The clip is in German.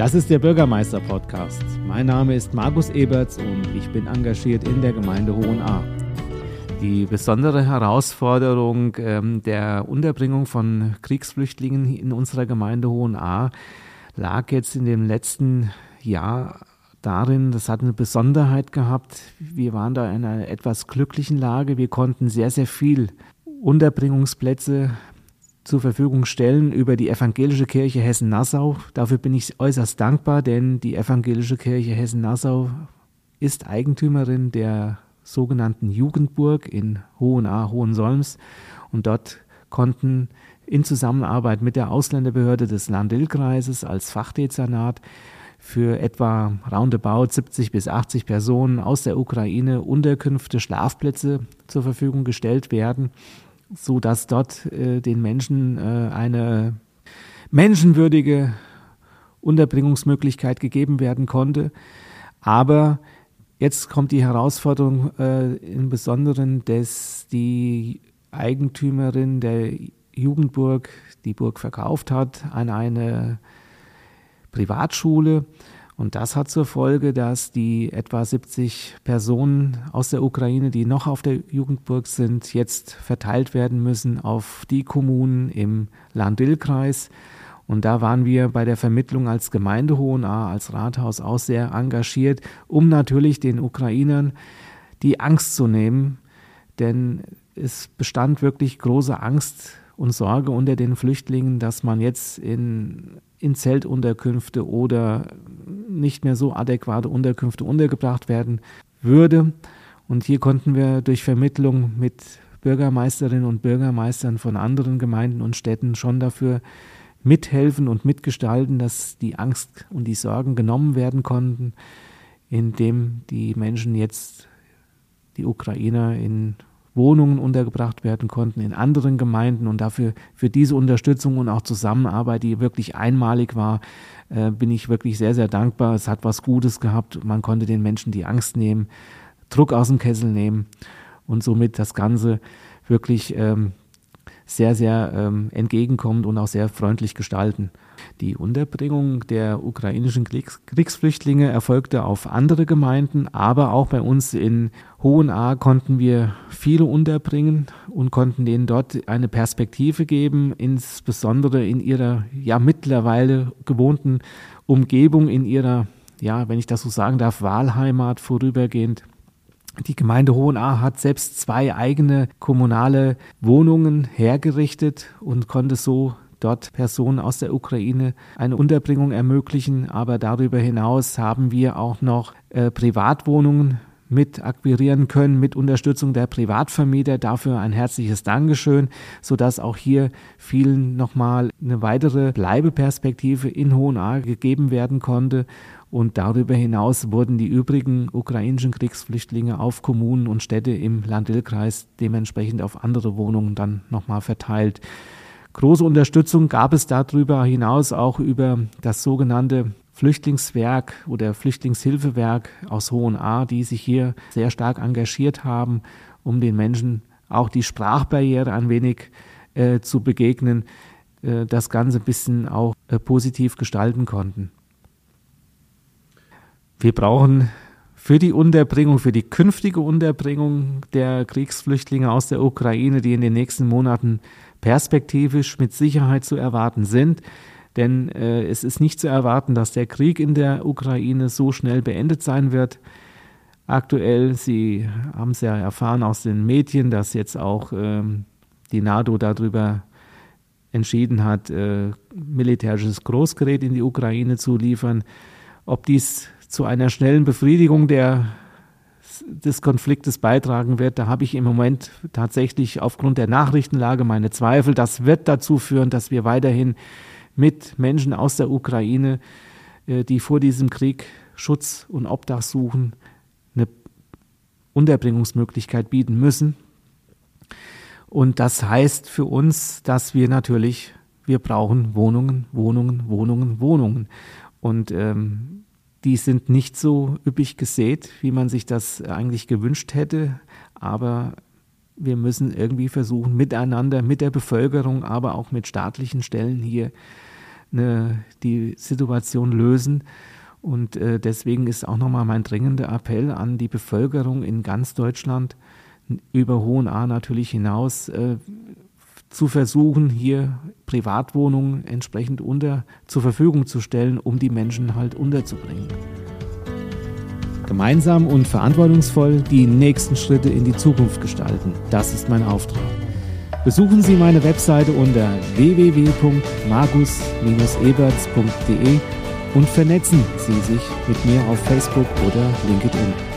Das ist der Bürgermeister-Podcast. Mein Name ist Markus Eberts und ich bin engagiert in der Gemeinde Hohenahr. Die besondere Herausforderung ähm, der Unterbringung von Kriegsflüchtlingen in unserer Gemeinde Hohenahr lag jetzt in dem letzten Jahr darin, das hat eine Besonderheit gehabt. Wir waren da in einer etwas glücklichen Lage. Wir konnten sehr, sehr viel Unterbringungsplätze zur Verfügung stellen über die Evangelische Kirche Hessen-Nassau. Dafür bin ich äußerst dankbar, denn die Evangelische Kirche Hessen-Nassau ist Eigentümerin der sogenannten Jugendburg in Hohenahr, Hohensolms und dort konnten in Zusammenarbeit mit der Ausländerbehörde des Land-Ill-Kreises als Fachdezernat für etwa roundabout 70 bis 80 Personen aus der Ukraine Unterkünfte, Schlafplätze zur Verfügung gestellt werden so dass dort äh, den Menschen äh, eine menschenwürdige Unterbringungsmöglichkeit gegeben werden konnte. Aber jetzt kommt die Herausforderung äh, im Besonderen, dass die Eigentümerin der Jugendburg die Burg verkauft hat an eine Privatschule und das hat zur Folge, dass die etwa 70 Personen aus der Ukraine, die noch auf der Jugendburg sind, jetzt verteilt werden müssen auf die Kommunen im Land-Dill-Kreis. Und da waren wir bei der Vermittlung als Gemeinde Hohenahr, als Rathaus auch sehr engagiert, um natürlich den Ukrainern die Angst zu nehmen. Denn es bestand wirklich große Angst und Sorge unter den Flüchtlingen, dass man jetzt in, in Zeltunterkünfte oder nicht mehr so adäquate Unterkünfte untergebracht werden würde. Und hier konnten wir durch Vermittlung mit Bürgermeisterinnen und Bürgermeistern von anderen Gemeinden und Städten schon dafür mithelfen und mitgestalten, dass die Angst und die Sorgen genommen werden konnten, indem die Menschen jetzt, die Ukrainer, in Wohnungen untergebracht werden konnten in anderen Gemeinden und dafür für diese Unterstützung und auch Zusammenarbeit, die wirklich einmalig war, äh, bin ich wirklich sehr, sehr dankbar. Es hat was Gutes gehabt. Man konnte den Menschen die Angst nehmen, Druck aus dem Kessel nehmen und somit das Ganze wirklich ähm, sehr, sehr ähm, entgegenkommend und auch sehr freundlich gestalten. Die Unterbringung der ukrainischen Kriegs Kriegsflüchtlinge erfolgte auf andere Gemeinden, aber auch bei uns in Hohenahr konnten wir viele unterbringen und konnten denen dort eine Perspektive geben, insbesondere in ihrer ja mittlerweile gewohnten Umgebung, in ihrer, ja, wenn ich das so sagen darf, Wahlheimat vorübergehend. Die Gemeinde Hohenahr hat selbst zwei eigene kommunale Wohnungen hergerichtet und konnte so dort Personen aus der Ukraine eine Unterbringung ermöglichen. Aber darüber hinaus haben wir auch noch äh, Privatwohnungen mit akquirieren können mit Unterstützung der Privatvermieter. Dafür ein herzliches Dankeschön, sodass auch hier vielen nochmal eine weitere Bleibeperspektive in Hohenahr gegeben werden konnte. Und darüber hinaus wurden die übrigen ukrainischen Kriegsflüchtlinge auf Kommunen und Städte im Land-Dill-Kreis dementsprechend auf andere Wohnungen dann nochmal verteilt. Große Unterstützung gab es darüber hinaus auch über das sogenannte Flüchtlingswerk oder Flüchtlingshilfewerk aus Hohenahr, die sich hier sehr stark engagiert haben, um den Menschen auch die Sprachbarriere ein wenig äh, zu begegnen, äh, das Ganze ein bisschen auch äh, positiv gestalten konnten. Wir brauchen für die Unterbringung, für die künftige Unterbringung der Kriegsflüchtlinge aus der Ukraine, die in den nächsten Monaten perspektivisch mit Sicherheit zu erwarten sind. Denn äh, es ist nicht zu erwarten, dass der Krieg in der Ukraine so schnell beendet sein wird. Aktuell, Sie haben es ja erfahren aus den Medien, dass jetzt auch ähm, die NATO darüber entschieden hat, äh, militärisches Großgerät in die Ukraine zu liefern. Ob dies zu einer schnellen Befriedigung der, des Konfliktes beitragen wird, da habe ich im Moment tatsächlich aufgrund der Nachrichtenlage meine Zweifel. Das wird dazu führen, dass wir weiterhin mit Menschen aus der Ukraine, äh, die vor diesem Krieg Schutz und Obdach suchen, eine Unterbringungsmöglichkeit bieten müssen. Und das heißt für uns, dass wir natürlich, wir brauchen Wohnungen, Wohnungen, Wohnungen, Wohnungen. Und ähm, die sind nicht so üppig gesät, wie man sich das eigentlich gewünscht hätte, aber wir müssen irgendwie versuchen, miteinander, mit der Bevölkerung, aber auch mit staatlichen Stellen hier eine, die Situation lösen. Und äh, deswegen ist auch nochmal mein dringender Appell an die Bevölkerung in ganz Deutschland, über Hohen A natürlich hinaus, äh, zu versuchen, hier Privatwohnungen entsprechend unter zur Verfügung zu stellen, um die Menschen halt unterzubringen. Gemeinsam und verantwortungsvoll die nächsten Schritte in die Zukunft gestalten. Das ist mein Auftrag. Besuchen Sie meine Webseite unter www.magus-eberts.de und vernetzen Sie sich mit mir auf Facebook oder LinkedIn.